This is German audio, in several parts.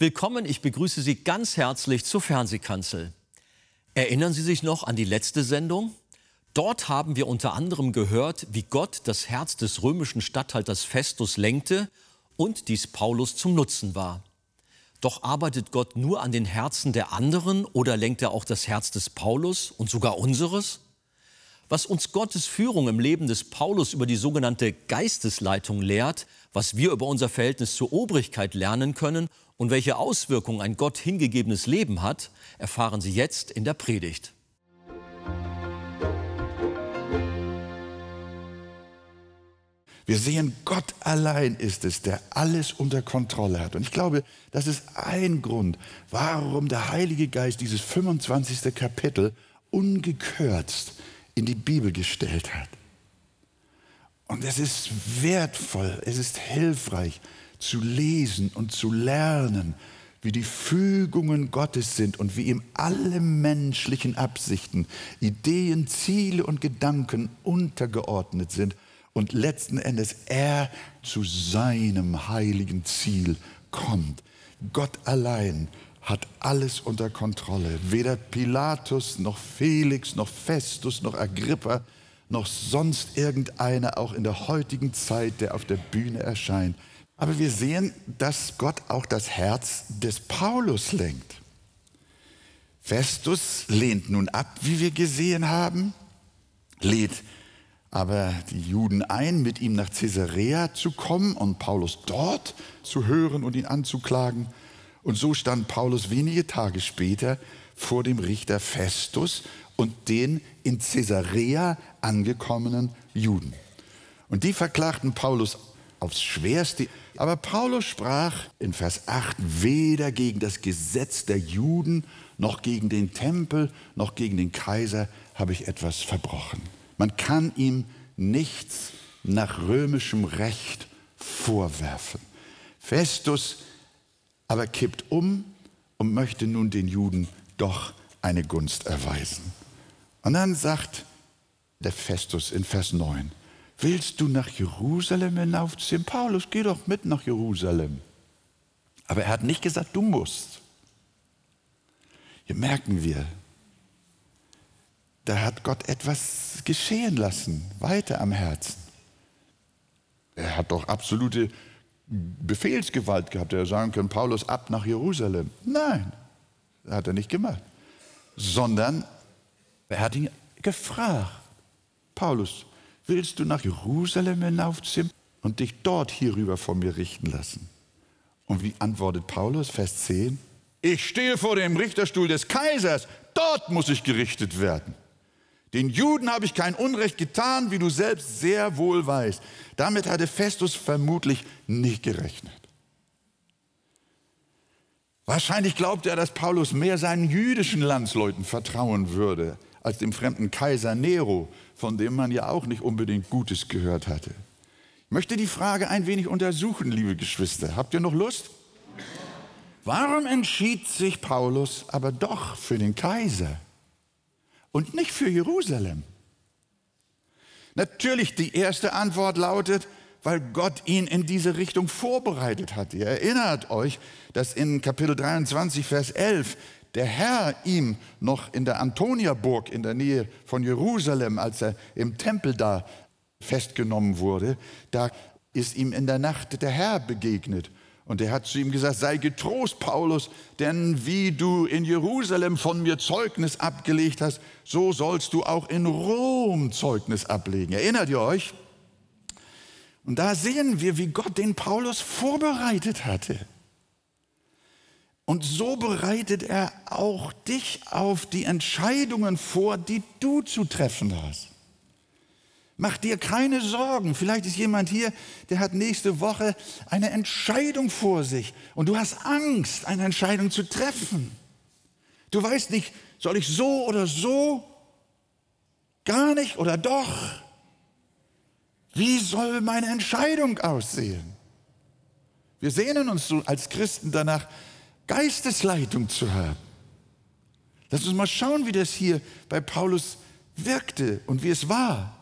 Willkommen, ich begrüße Sie ganz herzlich zur Fernsehkanzel. Erinnern Sie sich noch an die letzte Sendung? Dort haben wir unter anderem gehört, wie Gott das Herz des römischen Statthalters Festus lenkte und dies Paulus zum Nutzen war. Doch arbeitet Gott nur an den Herzen der anderen oder lenkt er auch das Herz des Paulus und sogar unseres? Was uns Gottes Führung im Leben des Paulus über die sogenannte Geistesleitung lehrt, was wir über unser Verhältnis zur Obrigkeit lernen können und welche Auswirkungen ein Gott hingegebenes Leben hat, erfahren Sie jetzt in der Predigt. Wir sehen, Gott allein ist es, der alles unter Kontrolle hat. Und ich glaube, das ist ein Grund, warum der Heilige Geist dieses 25. Kapitel ungekürzt in die Bibel gestellt hat. Und es ist wertvoll, es ist hilfreich zu lesen und zu lernen, wie die Fügungen Gottes sind und wie ihm alle menschlichen Absichten, Ideen, Ziele und Gedanken untergeordnet sind und letzten Endes er zu seinem heiligen Ziel kommt. Gott allein hat alles unter Kontrolle. Weder Pilatus noch Felix noch Festus noch Agrippa noch sonst irgendeiner auch in der heutigen Zeit, der auf der Bühne erscheint. Aber wir sehen, dass Gott auch das Herz des Paulus lenkt. Festus lehnt nun ab, wie wir gesehen haben, lädt aber die Juden ein, mit ihm nach Caesarea zu kommen und Paulus dort zu hören und ihn anzuklagen. Und so stand Paulus wenige Tage später vor dem Richter Festus und den in Caesarea angekommenen Juden. Und die verklagten Paulus aufs Schwerste. Aber Paulus sprach in Vers 8 weder gegen das Gesetz der Juden noch gegen den Tempel noch gegen den Kaiser habe ich etwas verbrochen. Man kann ihm nichts nach römischem Recht vorwerfen. Festus aber kippt um und möchte nun den Juden doch eine Gunst erweisen. Und dann sagt der Festus in Vers 9, willst du nach Jerusalem hinaufziehen? Paulus, geh doch mit nach Jerusalem. Aber er hat nicht gesagt, du musst. Hier merken wir, da hat Gott etwas geschehen lassen, weiter am Herzen. Er hat doch absolute Befehlsgewalt gehabt. Er sagen können, Paulus ab nach Jerusalem. Nein, hat er nicht gemacht. Sondern er hat ihn gefragt, Paulus, willst du nach Jerusalem hinaufziehen und dich dort hierüber von mir richten lassen? Und wie antwortet Paulus, Vers 10? Ich stehe vor dem Richterstuhl des Kaisers, dort muss ich gerichtet werden. Den Juden habe ich kein Unrecht getan, wie du selbst sehr wohl weißt. Damit hatte Festus vermutlich nicht gerechnet. Wahrscheinlich glaubte er, dass Paulus mehr seinen jüdischen Landsleuten vertrauen würde, als dem fremden Kaiser Nero, von dem man ja auch nicht unbedingt Gutes gehört hatte. Ich möchte die Frage ein wenig untersuchen, liebe Geschwister. Habt ihr noch Lust? Warum entschied sich Paulus aber doch für den Kaiser? und nicht für Jerusalem? Natürlich, die erste Antwort lautet, weil Gott ihn in diese Richtung vorbereitet hat. Ihr erinnert euch, dass in Kapitel 23, Vers 11 der Herr ihm noch in der Antoniaburg in der Nähe von Jerusalem, als er im Tempel da festgenommen wurde, da ist ihm in der Nacht der Herr begegnet und er hat zu ihm gesagt, sei getrost, Paulus, denn wie du in Jerusalem von mir Zeugnis abgelegt hast, so sollst du auch in Rom Zeugnis ablegen. Erinnert ihr euch? Und da sehen wir, wie Gott den Paulus vorbereitet hatte. Und so bereitet er auch dich auf die Entscheidungen vor, die du zu treffen hast. Mach dir keine Sorgen. Vielleicht ist jemand hier, der hat nächste Woche eine Entscheidung vor sich und du hast Angst, eine Entscheidung zu treffen. Du weißt nicht, soll ich so oder so? Gar nicht oder doch? Wie soll meine Entscheidung aussehen? Wir sehnen uns als Christen danach, Geistesleitung zu haben. Lass uns mal schauen, wie das hier bei Paulus wirkte und wie es war.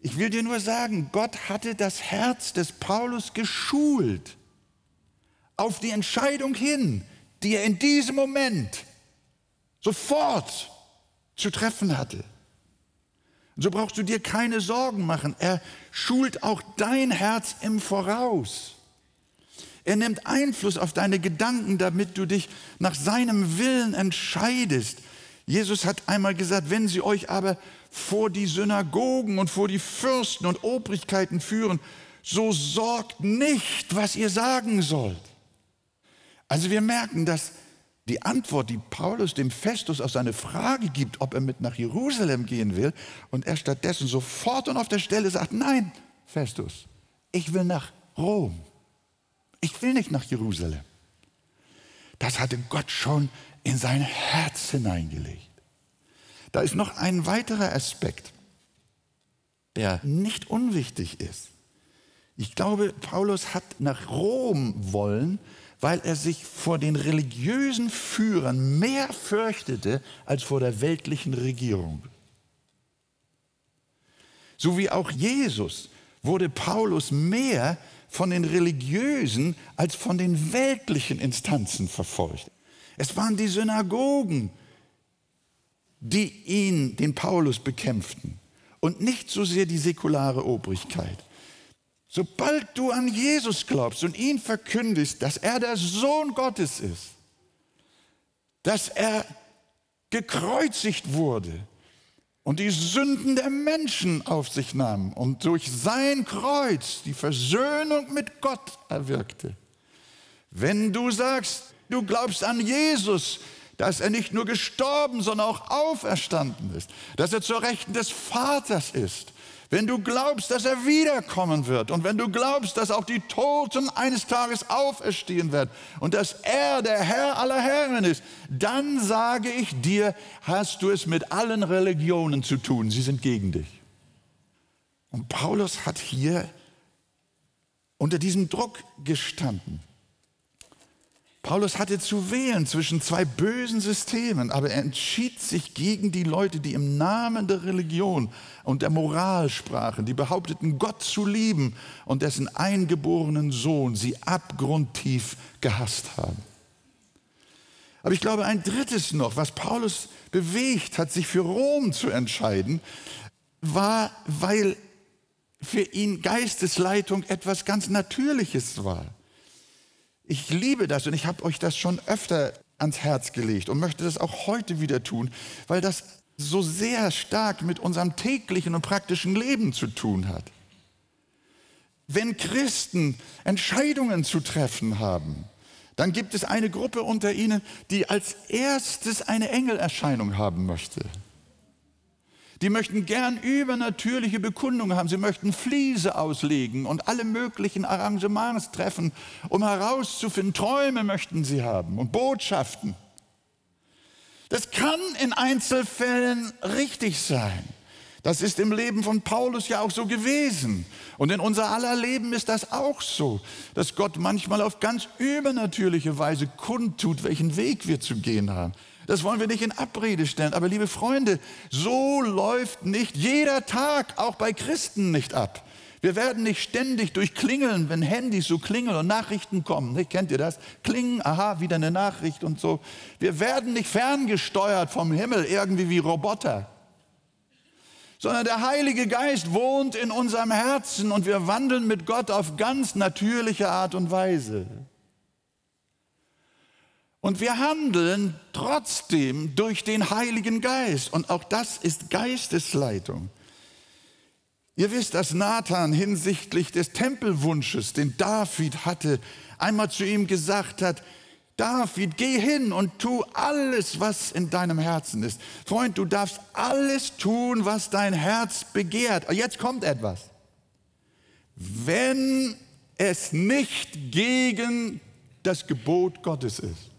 Ich will dir nur sagen, Gott hatte das Herz des Paulus geschult auf die Entscheidung hin, die er in diesem Moment sofort zu treffen hatte. Und so brauchst du dir keine Sorgen machen. Er schult auch dein Herz im Voraus. Er nimmt Einfluss auf deine Gedanken, damit du dich nach seinem Willen entscheidest. Jesus hat einmal gesagt, wenn sie euch aber vor die Synagogen und vor die Fürsten und Obrigkeiten führen, so sorgt nicht, was ihr sagen sollt. Also wir merken, dass die Antwort, die Paulus dem Festus auf seine Frage gibt, ob er mit nach Jerusalem gehen will, und er stattdessen sofort und auf der Stelle sagt, nein, Festus, ich will nach Rom. Ich will nicht nach Jerusalem. Das hatte Gott schon in sein Herz hineingelegt. Da ist noch ein weiterer Aspekt, der nicht unwichtig ist. Ich glaube, Paulus hat nach Rom wollen, weil er sich vor den religiösen Führern mehr fürchtete als vor der weltlichen Regierung. So wie auch Jesus wurde Paulus mehr von den religiösen als von den weltlichen Instanzen verfolgt. Es waren die Synagogen, die ihn, den Paulus, bekämpften und nicht so sehr die säkulare Obrigkeit. Sobald du an Jesus glaubst und ihn verkündigst, dass er der Sohn Gottes ist, dass er gekreuzigt wurde und die Sünden der Menschen auf sich nahm und durch sein Kreuz die Versöhnung mit Gott erwirkte. Wenn du sagst, du glaubst an Jesus, dass er nicht nur gestorben, sondern auch auferstanden ist, dass er zur Rechten des Vaters ist, wenn du glaubst, dass er wiederkommen wird und wenn du glaubst, dass auch die Toten eines Tages auferstehen werden und dass er der Herr aller Herren ist, dann sage ich dir, hast du es mit allen Religionen zu tun. Sie sind gegen dich. Und Paulus hat hier unter diesem Druck gestanden. Paulus hatte zu wählen zwischen zwei bösen Systemen, aber er entschied sich gegen die Leute, die im Namen der Religion und der Moral sprachen, die behaupteten, Gott zu lieben und dessen eingeborenen Sohn sie abgrundtief gehasst haben. Aber ich glaube, ein drittes noch, was Paulus bewegt hat, sich für Rom zu entscheiden, war, weil für ihn Geistesleitung etwas ganz Natürliches war. Ich liebe das und ich habe euch das schon öfter ans Herz gelegt und möchte das auch heute wieder tun, weil das so sehr stark mit unserem täglichen und praktischen Leben zu tun hat. Wenn Christen Entscheidungen zu treffen haben, dann gibt es eine Gruppe unter ihnen, die als erstes eine Engelerscheinung haben möchte. Die möchten gern übernatürliche Bekundungen haben. Sie möchten Fliese auslegen und alle möglichen Arrangements treffen, um herauszufinden, Träume möchten sie haben und Botschaften. Das kann in Einzelfällen richtig sein. Das ist im Leben von Paulus ja auch so gewesen. Und in unser aller Leben ist das auch so, dass Gott manchmal auf ganz übernatürliche Weise kundtut, welchen Weg wir zu gehen haben. Das wollen wir nicht in Abrede stellen. Aber liebe Freunde, so läuft nicht jeder Tag, auch bei Christen nicht ab. Wir werden nicht ständig durchklingeln, wenn Handys so klingeln und Nachrichten kommen. Nicht? Kennt ihr das? Klingen, aha, wieder eine Nachricht und so. Wir werden nicht ferngesteuert vom Himmel, irgendwie wie Roboter. Sondern der Heilige Geist wohnt in unserem Herzen und wir wandeln mit Gott auf ganz natürliche Art und Weise. Und wir handeln trotzdem durch den Heiligen Geist. Und auch das ist Geistesleitung. Ihr wisst, dass Nathan hinsichtlich des Tempelwunsches, den David hatte, einmal zu ihm gesagt hat, David, geh hin und tu alles, was in deinem Herzen ist. Freund, du darfst alles tun, was dein Herz begehrt. Jetzt kommt etwas. Wenn es nicht gegen das Gebot Gottes ist.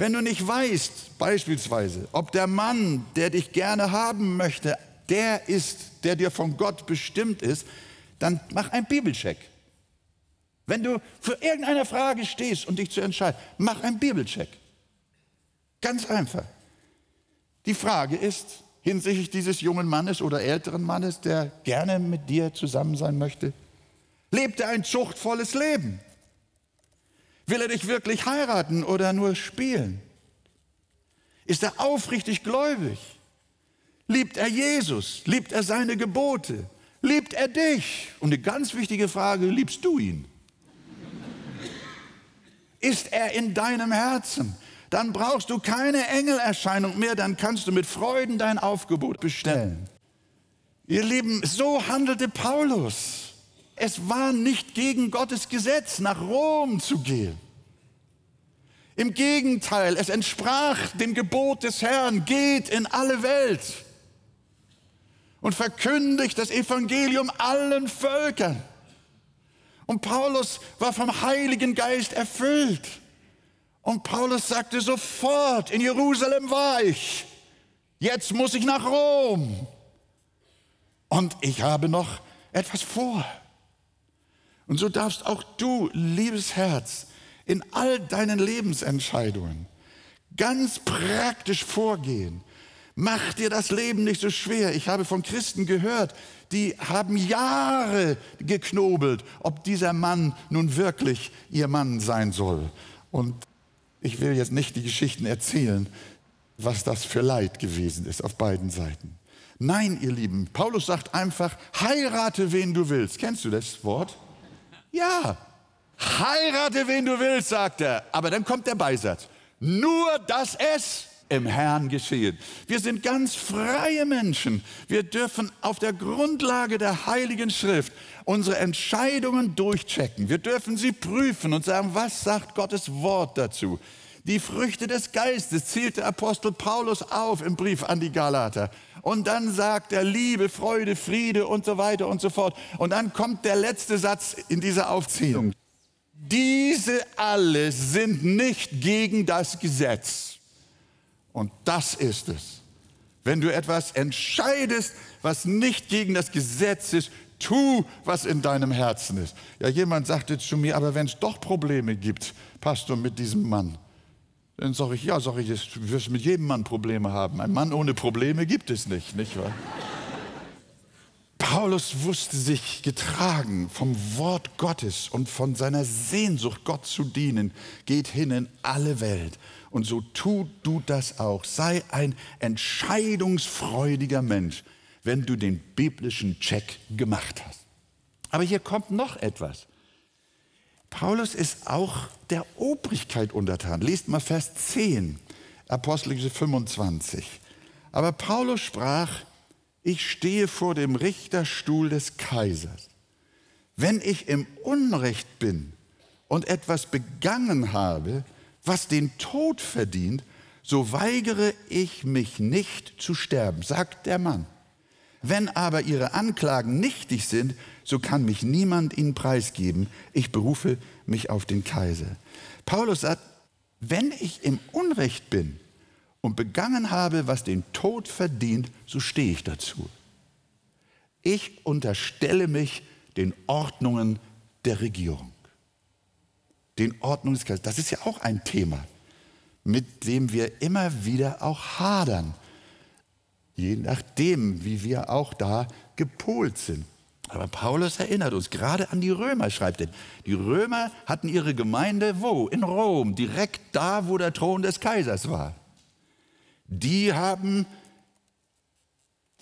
Wenn du nicht weißt, beispielsweise, ob der Mann, der dich gerne haben möchte, der ist, der dir von Gott bestimmt ist, dann mach einen Bibelcheck. Wenn du für irgendeine Frage stehst und dich zu entscheiden, mach einen Bibelcheck. Ganz einfach. Die Frage ist hinsichtlich dieses jungen Mannes oder älteren Mannes, der gerne mit dir zusammen sein möchte, lebt er ein zuchtvolles Leben? Will er dich wirklich heiraten oder nur spielen? Ist er aufrichtig gläubig? Liebt er Jesus? Liebt er seine Gebote? Liebt er dich? Und eine ganz wichtige Frage, liebst du ihn? Ist er in deinem Herzen? Dann brauchst du keine Engelerscheinung mehr, dann kannst du mit Freuden dein Aufgebot bestellen. Ihr Lieben, so handelte Paulus. Es war nicht gegen Gottes Gesetz, nach Rom zu gehen. Im Gegenteil, es entsprach dem Gebot des Herrn, geht in alle Welt und verkündigt das Evangelium allen Völkern. Und Paulus war vom Heiligen Geist erfüllt. Und Paulus sagte sofort, in Jerusalem war ich, jetzt muss ich nach Rom. Und ich habe noch etwas vor. Und so darfst auch du, liebes Herz, in all deinen Lebensentscheidungen ganz praktisch vorgehen. Mach dir das Leben nicht so schwer. Ich habe von Christen gehört, die haben Jahre geknobelt, ob dieser Mann nun wirklich ihr Mann sein soll. Und ich will jetzt nicht die Geschichten erzählen, was das für Leid gewesen ist auf beiden Seiten. Nein, ihr Lieben, Paulus sagt einfach, heirate wen du willst. Kennst du das Wort? Ja, heirate wen du willst, sagt er. Aber dann kommt der Beisatz. Nur, dass es im Herrn geschehen. Wir sind ganz freie Menschen. Wir dürfen auf der Grundlage der Heiligen Schrift unsere Entscheidungen durchchecken. Wir dürfen sie prüfen und sagen, was sagt Gottes Wort dazu? Die Früchte des Geistes zählt der Apostel Paulus auf im Brief an die Galater. Und dann sagt er Liebe, Freude, Friede und so weiter und so fort. Und dann kommt der letzte Satz in dieser Aufzählung. Diese alle sind nicht gegen das Gesetz. Und das ist es. Wenn du etwas entscheidest, was nicht gegen das Gesetz ist, tu, was in deinem Herzen ist. Ja, jemand sagte zu mir, aber wenn es doch Probleme gibt, Pastor, mit diesem Mann, dann sage ich, ja, sage ich, du wirst mit jedem Mann Probleme haben. Ein Mann ohne Probleme gibt es nicht, nicht wahr? Paulus wusste sich getragen vom Wort Gottes und von seiner Sehnsucht, Gott zu dienen, geht hin in alle Welt. Und so tu du das auch. Sei ein entscheidungsfreudiger Mensch, wenn du den biblischen Check gemacht hast. Aber hier kommt noch etwas. Paulus ist auch der Obrigkeit untertan. Lest mal Vers 10, Apostelgeschichte 25. Aber Paulus sprach, ich stehe vor dem Richterstuhl des Kaisers. Wenn ich im Unrecht bin und etwas begangen habe, was den Tod verdient, so weigere ich mich nicht zu sterben, sagt der Mann. Wenn aber ihre Anklagen nichtig sind, so kann mich niemand ihnen preisgeben. Ich berufe mich auf den Kaiser. Paulus sagt, wenn ich im Unrecht bin und begangen habe, was den Tod verdient, so stehe ich dazu. Ich unterstelle mich den Ordnungen der Regierung. Den Kaisers. Das ist ja auch ein Thema, mit dem wir immer wieder auch hadern je nachdem, wie wir auch da gepolt sind. Aber Paulus erinnert uns gerade an die Römer, schreibt er. Die Römer hatten ihre Gemeinde wo? In Rom, direkt da, wo der Thron des Kaisers war. Die haben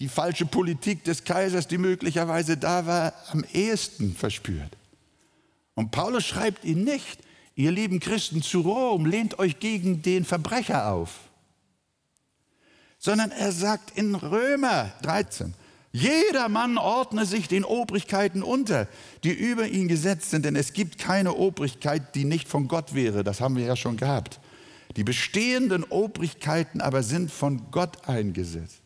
die falsche Politik des Kaisers, die möglicherweise da war, am ehesten verspürt. Und Paulus schreibt ihnen nicht, ihr lieben Christen zu Rom, lehnt euch gegen den Verbrecher auf sondern er sagt in Römer 13, jeder Mann ordne sich den Obrigkeiten unter, die über ihn gesetzt sind, denn es gibt keine Obrigkeit, die nicht von Gott wäre. Das haben wir ja schon gehabt. Die bestehenden Obrigkeiten aber sind von Gott eingesetzt.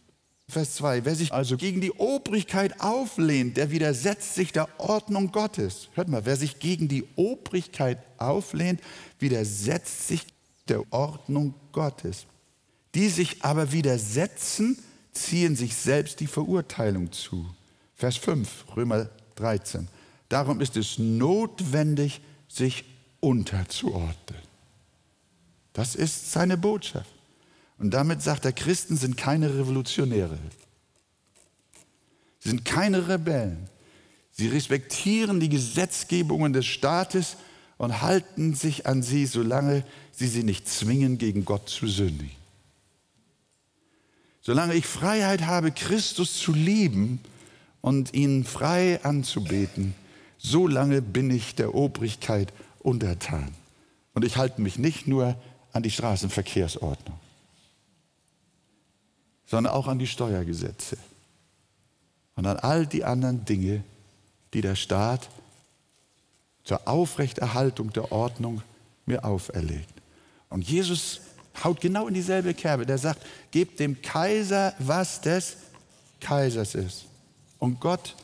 Vers 2, wer sich also gegen die Obrigkeit auflehnt, der widersetzt sich der Ordnung Gottes. Hört mal, wer sich gegen die Obrigkeit auflehnt, widersetzt sich der Ordnung Gottes. Die sich aber widersetzen, ziehen sich selbst die Verurteilung zu. Vers 5, Römer 13. Darum ist es notwendig, sich unterzuordnen. Das ist seine Botschaft. Und damit sagt er, Christen sind keine Revolutionäre. Sie sind keine Rebellen. Sie respektieren die Gesetzgebungen des Staates und halten sich an sie, solange sie sie nicht zwingen, gegen Gott zu sündigen. Solange ich Freiheit habe, Christus zu lieben und ihn frei anzubeten, solange bin ich der Obrigkeit untertan. Und ich halte mich nicht nur an die Straßenverkehrsordnung, sondern auch an die Steuergesetze und an all die anderen Dinge, die der Staat zur Aufrechterhaltung der Ordnung mir auferlegt. Und Jesus haut genau in dieselbe Kerbe. Der sagt, gebt dem Kaiser, was des Kaisers ist. Und Gott,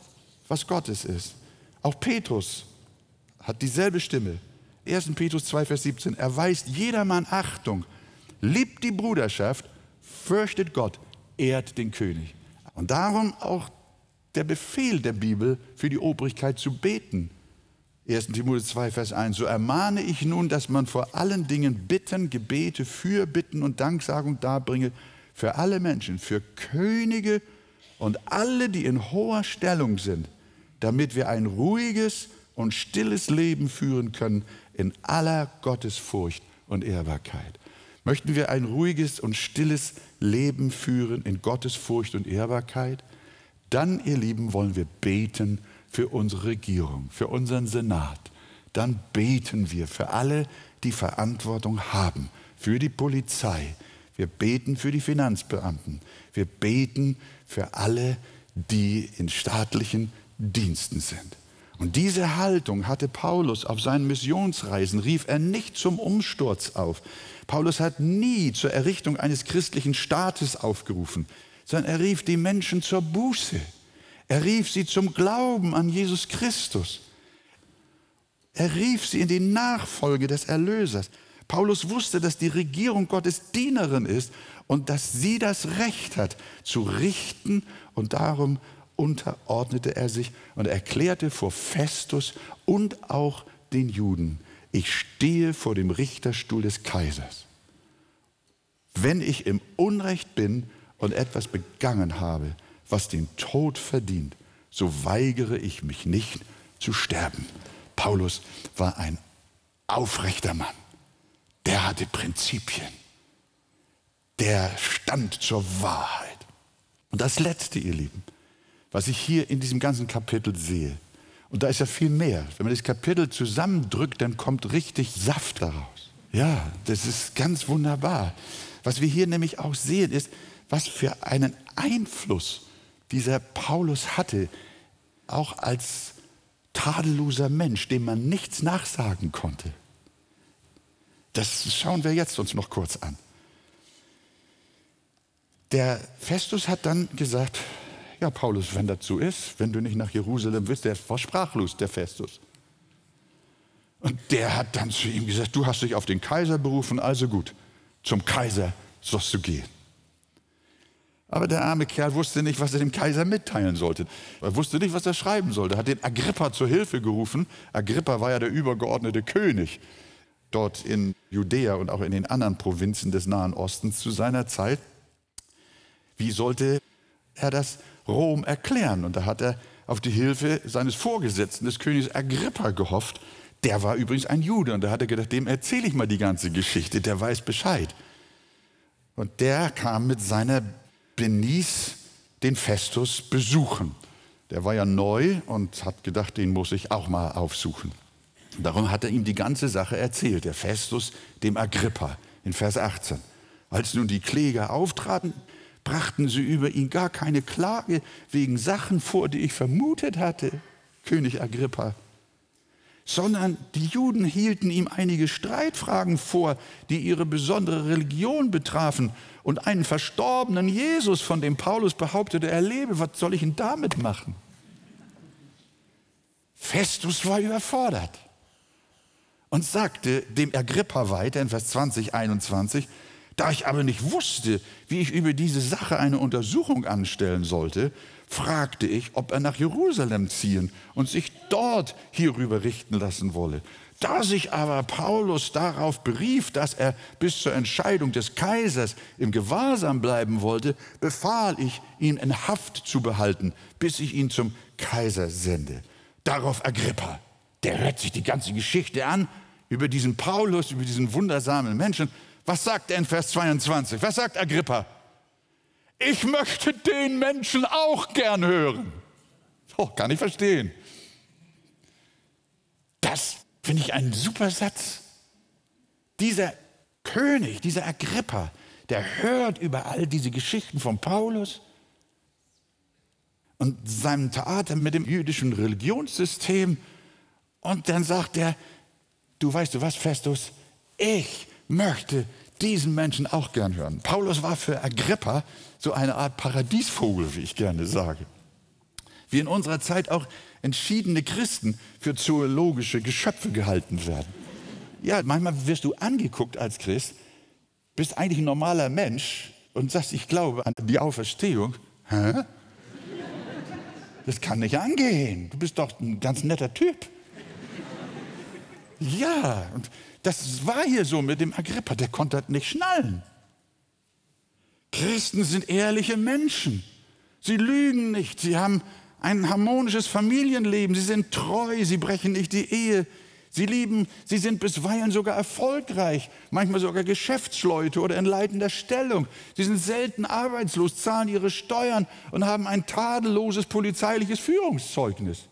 was Gottes ist. Auch Petrus hat dieselbe Stimme. 1. Petrus 2, Vers 17. Erweist jedermann Achtung, liebt die Bruderschaft, fürchtet Gott, ehrt den König. Und darum auch der Befehl der Bibel für die Obrigkeit zu beten. 1. Timotheus 2, Vers 1. So ermahne ich nun, dass man vor allen Dingen Bitten, Gebete, Fürbitten und Danksagung darbringe für alle Menschen, für Könige und alle, die in hoher Stellung sind, damit wir ein ruhiges und stilles Leben führen können in aller Gottesfurcht und Ehrbarkeit. Möchten wir ein ruhiges und stilles Leben führen in Gottesfurcht und Ehrbarkeit? Dann, ihr Lieben, wollen wir beten für unsere Regierung, für unseren Senat. Dann beten wir für alle, die Verantwortung haben, für die Polizei. Wir beten für die Finanzbeamten. Wir beten für alle, die in staatlichen Diensten sind. Und diese Haltung hatte Paulus auf seinen Missionsreisen, rief er nicht zum Umsturz auf. Paulus hat nie zur Errichtung eines christlichen Staates aufgerufen sondern er rief die Menschen zur Buße. Er rief sie zum Glauben an Jesus Christus. Er rief sie in die Nachfolge des Erlösers. Paulus wusste, dass die Regierung Gottes Dienerin ist und dass sie das Recht hat zu richten und darum unterordnete er sich und erklärte vor Festus und auch den Juden, ich stehe vor dem Richterstuhl des Kaisers. Wenn ich im Unrecht bin, und etwas begangen habe, was den Tod verdient, so weigere ich mich nicht zu sterben. Paulus war ein aufrechter Mann. Der hatte Prinzipien. Der stand zur Wahrheit. Und das Letzte, ihr Lieben, was ich hier in diesem ganzen Kapitel sehe, und da ist ja viel mehr. Wenn man das Kapitel zusammendrückt, dann kommt richtig Saft daraus. Ja, das ist ganz wunderbar. Was wir hier nämlich auch sehen, ist, was für einen Einfluss dieser Paulus hatte, auch als tadelloser Mensch, dem man nichts nachsagen konnte. Das schauen wir jetzt uns noch kurz an. Der Festus hat dann gesagt, ja Paulus, wenn das so ist, wenn du nicht nach Jerusalem willst, der war sprachlos, der Festus. Und der hat dann zu ihm gesagt, du hast dich auf den Kaiser berufen, also gut, zum Kaiser sollst du gehen. Aber der arme Kerl wusste nicht, was er dem Kaiser mitteilen sollte. Er wusste nicht, was er schreiben sollte. Er hat den Agrippa zur Hilfe gerufen. Agrippa war ja der übergeordnete König dort in Judäa und auch in den anderen Provinzen des Nahen Ostens zu seiner Zeit. Wie sollte er das Rom erklären? Und da hat er auf die Hilfe seines Vorgesetzten, des Königs Agrippa, gehofft. Der war übrigens ein Jude und da hat er gedacht, dem erzähle ich mal die ganze Geschichte, der weiß Bescheid. Und der kam mit seiner Benice den Festus besuchen. Der war ja neu und hat gedacht, den muss ich auch mal aufsuchen. Darum hat er ihm die ganze Sache erzählt, der Festus dem Agrippa in Vers 18. Als nun die Kläger auftraten, brachten sie über ihn gar keine Klage wegen Sachen vor, die ich vermutet hatte, König Agrippa sondern die Juden hielten ihm einige Streitfragen vor, die ihre besondere Religion betrafen und einen verstorbenen Jesus, von dem Paulus behauptete, er lebe. Was soll ich denn damit machen? Festus war überfordert und sagte dem Agrippa weiter in Vers 20, 21, da ich aber nicht wusste, wie ich über diese Sache eine Untersuchung anstellen sollte, fragte ich, ob er nach Jerusalem ziehen und sich dort hierüber richten lassen wolle. Da sich aber Paulus darauf berief, dass er bis zur Entscheidung des Kaisers im Gewahrsam bleiben wollte, befahl ich, ihn in Haft zu behalten, bis ich ihn zum Kaiser sende. Darauf Agrippa, der hört sich die ganze Geschichte an, über diesen Paulus, über diesen wundersamen Menschen. Was sagt er in Vers 22? Was sagt Agrippa? Ich möchte den Menschen auch gern hören. Oh, kann ich verstehen. Das finde ich einen super Satz. Dieser König, dieser Agrippa, der hört über all diese Geschichten von Paulus und seinem Theater mit dem jüdischen Religionssystem. Und dann sagt er, du weißt du was, Festus, ich möchte diesen Menschen auch gern hören. Paulus war für Agrippa so eine Art Paradiesvogel, wie ich gerne sage. Wie in unserer Zeit auch entschiedene Christen für zoologische Geschöpfe gehalten werden. Ja, manchmal wirst du angeguckt als Christ, bist eigentlich ein normaler Mensch und sagst, ich glaube an die Auferstehung. Hä? Das kann nicht angehen. Du bist doch ein ganz netter Typ. Ja, und das war hier so mit dem Agrippa, der konnte das nicht schnallen. Christen sind ehrliche Menschen. Sie lügen nicht, sie haben ein harmonisches Familienleben, sie sind treu, sie brechen nicht die Ehe, sie lieben, sie sind bisweilen sogar erfolgreich, manchmal sogar Geschäftsleute oder in leitender Stellung. Sie sind selten arbeitslos, zahlen ihre Steuern und haben ein tadelloses polizeiliches Führungszeugnis.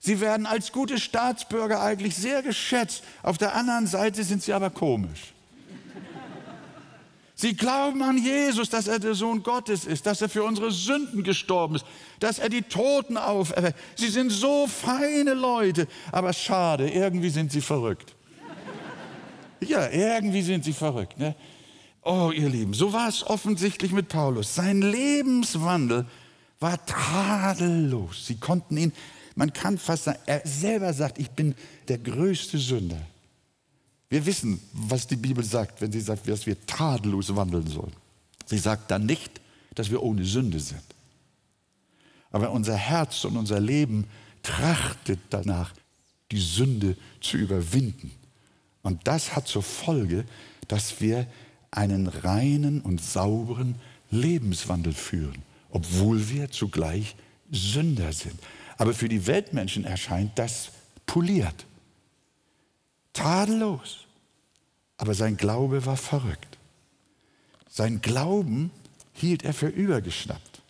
Sie werden als gute Staatsbürger eigentlich sehr geschätzt. Auf der anderen Seite sind sie aber komisch. Sie glauben an Jesus, dass er der Sohn Gottes ist, dass er für unsere Sünden gestorben ist, dass er die Toten auferweckt. Sie sind so feine Leute, aber schade, irgendwie sind sie verrückt. Ja, irgendwie sind sie verrückt. Ne? Oh, ihr Lieben, so war es offensichtlich mit Paulus. Sein Lebenswandel war tadellos. Sie konnten ihn, man kann fast sagen, er selber sagt, ich bin der größte Sünder. Wir wissen, was die Bibel sagt, wenn sie sagt, dass wir tadellos wandeln sollen. Sie sagt dann nicht, dass wir ohne Sünde sind. Aber unser Herz und unser Leben trachtet danach, die Sünde zu überwinden. Und das hat zur Folge, dass wir einen reinen und sauberen Lebenswandel führen, obwohl wir zugleich Sünder sind. Aber für die Weltmenschen erscheint das poliert tadellos. Aber sein Glaube war verrückt. Sein Glauben hielt er für übergeschnappt.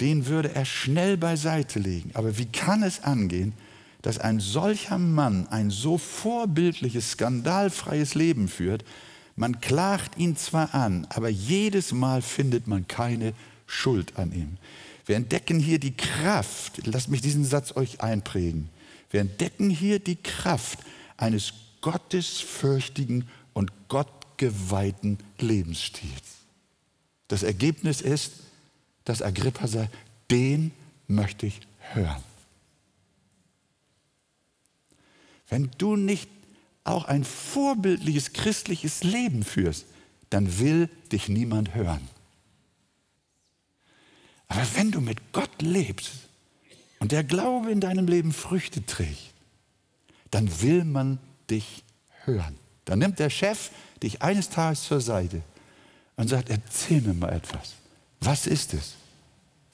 Den würde er schnell beiseite legen. Aber wie kann es angehen, dass ein solcher Mann ein so vorbildliches, skandalfreies Leben führt? Man klagt ihn zwar an, aber jedes Mal findet man keine Schuld an ihm. Wir entdecken hier die Kraft, lasst mich diesen Satz euch einprägen. Wir entdecken hier die Kraft eines gottesfürchtigen und gottgeweihten Lebensstils. Das Ergebnis ist, dass Agrippa sagt, den möchte ich hören. Wenn du nicht auch ein vorbildliches christliches Leben führst, dann will dich niemand hören. Aber wenn du mit Gott lebst und der Glaube in deinem Leben Früchte trägt, dann will man dich hören. Dann nimmt der Chef dich eines Tages zur Seite und sagt, erzähl mir mal etwas. Was ist es,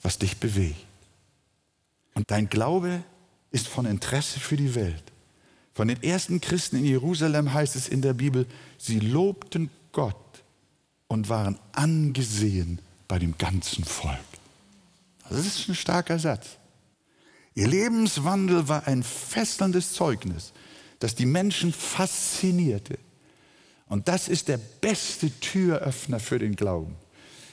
was dich bewegt? Und dein Glaube ist von Interesse für die Welt. Von den ersten Christen in Jerusalem heißt es in der Bibel, sie lobten Gott und waren angesehen bei dem ganzen Volk. Das ist ein starker Satz. Ihr Lebenswandel war ein fesselndes Zeugnis das die Menschen faszinierte. Und das ist der beste Türöffner für den Glauben.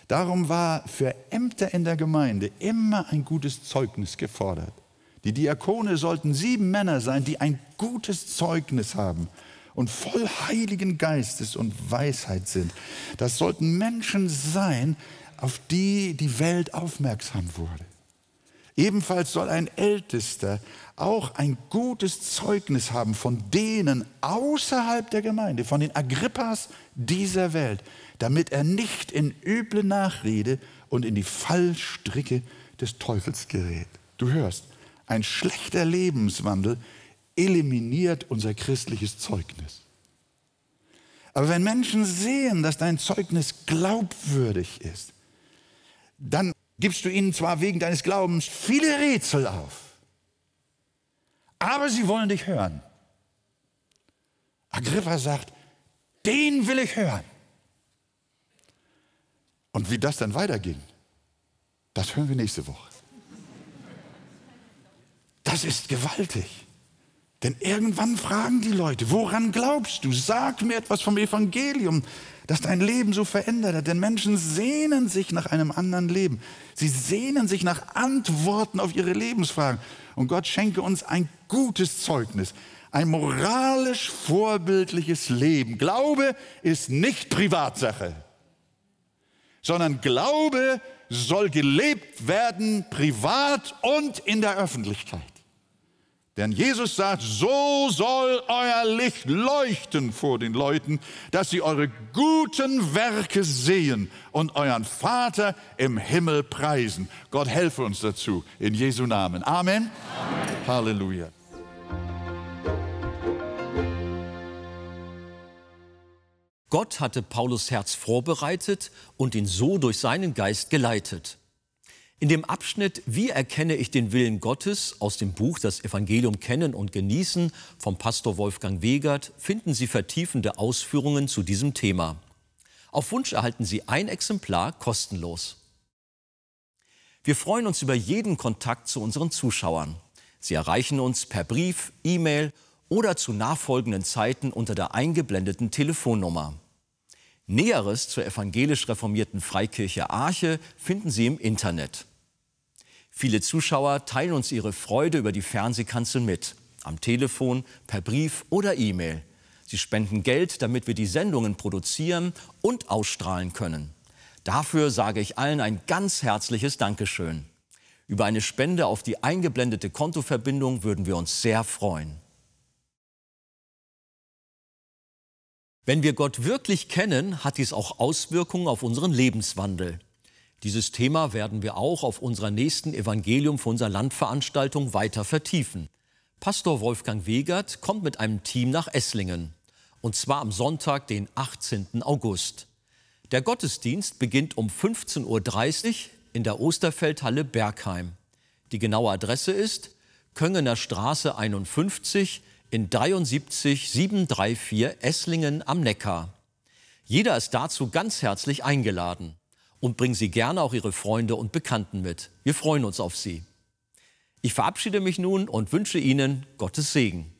Darum war für Ämter in der Gemeinde immer ein gutes Zeugnis gefordert. Die Diakone sollten sieben Männer sein, die ein gutes Zeugnis haben und voll Heiligen Geistes und Weisheit sind. Das sollten Menschen sein, auf die die Welt aufmerksam wurde. Ebenfalls soll ein Ältester auch ein gutes Zeugnis haben von denen außerhalb der Gemeinde, von den Agrippas dieser Welt, damit er nicht in üble Nachrede und in die Fallstricke des Teufels gerät. Du hörst, ein schlechter Lebenswandel eliminiert unser christliches Zeugnis. Aber wenn Menschen sehen, dass dein Zeugnis glaubwürdig ist, dann gibst du ihnen zwar wegen deines Glaubens viele Rätsel auf, aber sie wollen dich hören. Agrippa sagt, den will ich hören. Und wie das dann weiterging, das hören wir nächste Woche. Das ist gewaltig. Denn irgendwann fragen die Leute, woran glaubst du? Sag mir etwas vom Evangelium, das dein Leben so verändert hat. Denn Menschen sehnen sich nach einem anderen Leben. Sie sehnen sich nach Antworten auf ihre Lebensfragen. Und Gott schenke uns ein gutes Zeugnis, ein moralisch vorbildliches Leben. Glaube ist nicht Privatsache, sondern Glaube soll gelebt werden, privat und in der Öffentlichkeit. Denn Jesus sagt, so soll euer Licht leuchten vor den Leuten, dass sie eure guten Werke sehen und euren Vater im Himmel preisen. Gott helfe uns dazu, in Jesu Namen. Amen. Amen. Halleluja. Gott hatte Paulus Herz vorbereitet und ihn so durch seinen Geist geleitet. In dem Abschnitt Wie erkenne ich den Willen Gottes aus dem Buch Das Evangelium kennen und genießen vom Pastor Wolfgang Wegert finden Sie vertiefende Ausführungen zu diesem Thema. Auf Wunsch erhalten Sie ein Exemplar kostenlos. Wir freuen uns über jeden Kontakt zu unseren Zuschauern. Sie erreichen uns per Brief, E-Mail oder zu nachfolgenden Zeiten unter der eingeblendeten Telefonnummer. Näheres zur evangelisch reformierten Freikirche Arche finden Sie im Internet. Viele Zuschauer teilen uns ihre Freude über die Fernsehkanzel mit, am Telefon, per Brief oder E-Mail. Sie spenden Geld, damit wir die Sendungen produzieren und ausstrahlen können. Dafür sage ich allen ein ganz herzliches Dankeschön. Über eine Spende auf die eingeblendete Kontoverbindung würden wir uns sehr freuen. Wenn wir Gott wirklich kennen, hat dies auch Auswirkungen auf unseren Lebenswandel. Dieses Thema werden wir auch auf unserer nächsten Evangelium für unser Landveranstaltung weiter vertiefen. Pastor Wolfgang Wegert kommt mit einem Team nach Esslingen. Und zwar am Sonntag, den 18. August. Der Gottesdienst beginnt um 15.30 Uhr in der Osterfeldhalle Bergheim. Die genaue Adresse ist Köngener Straße 51 in 73 734 Esslingen am Neckar. Jeder ist dazu ganz herzlich eingeladen und bringen Sie gerne auch Ihre Freunde und Bekannten mit. Wir freuen uns auf Sie. Ich verabschiede mich nun und wünsche Ihnen Gottes Segen.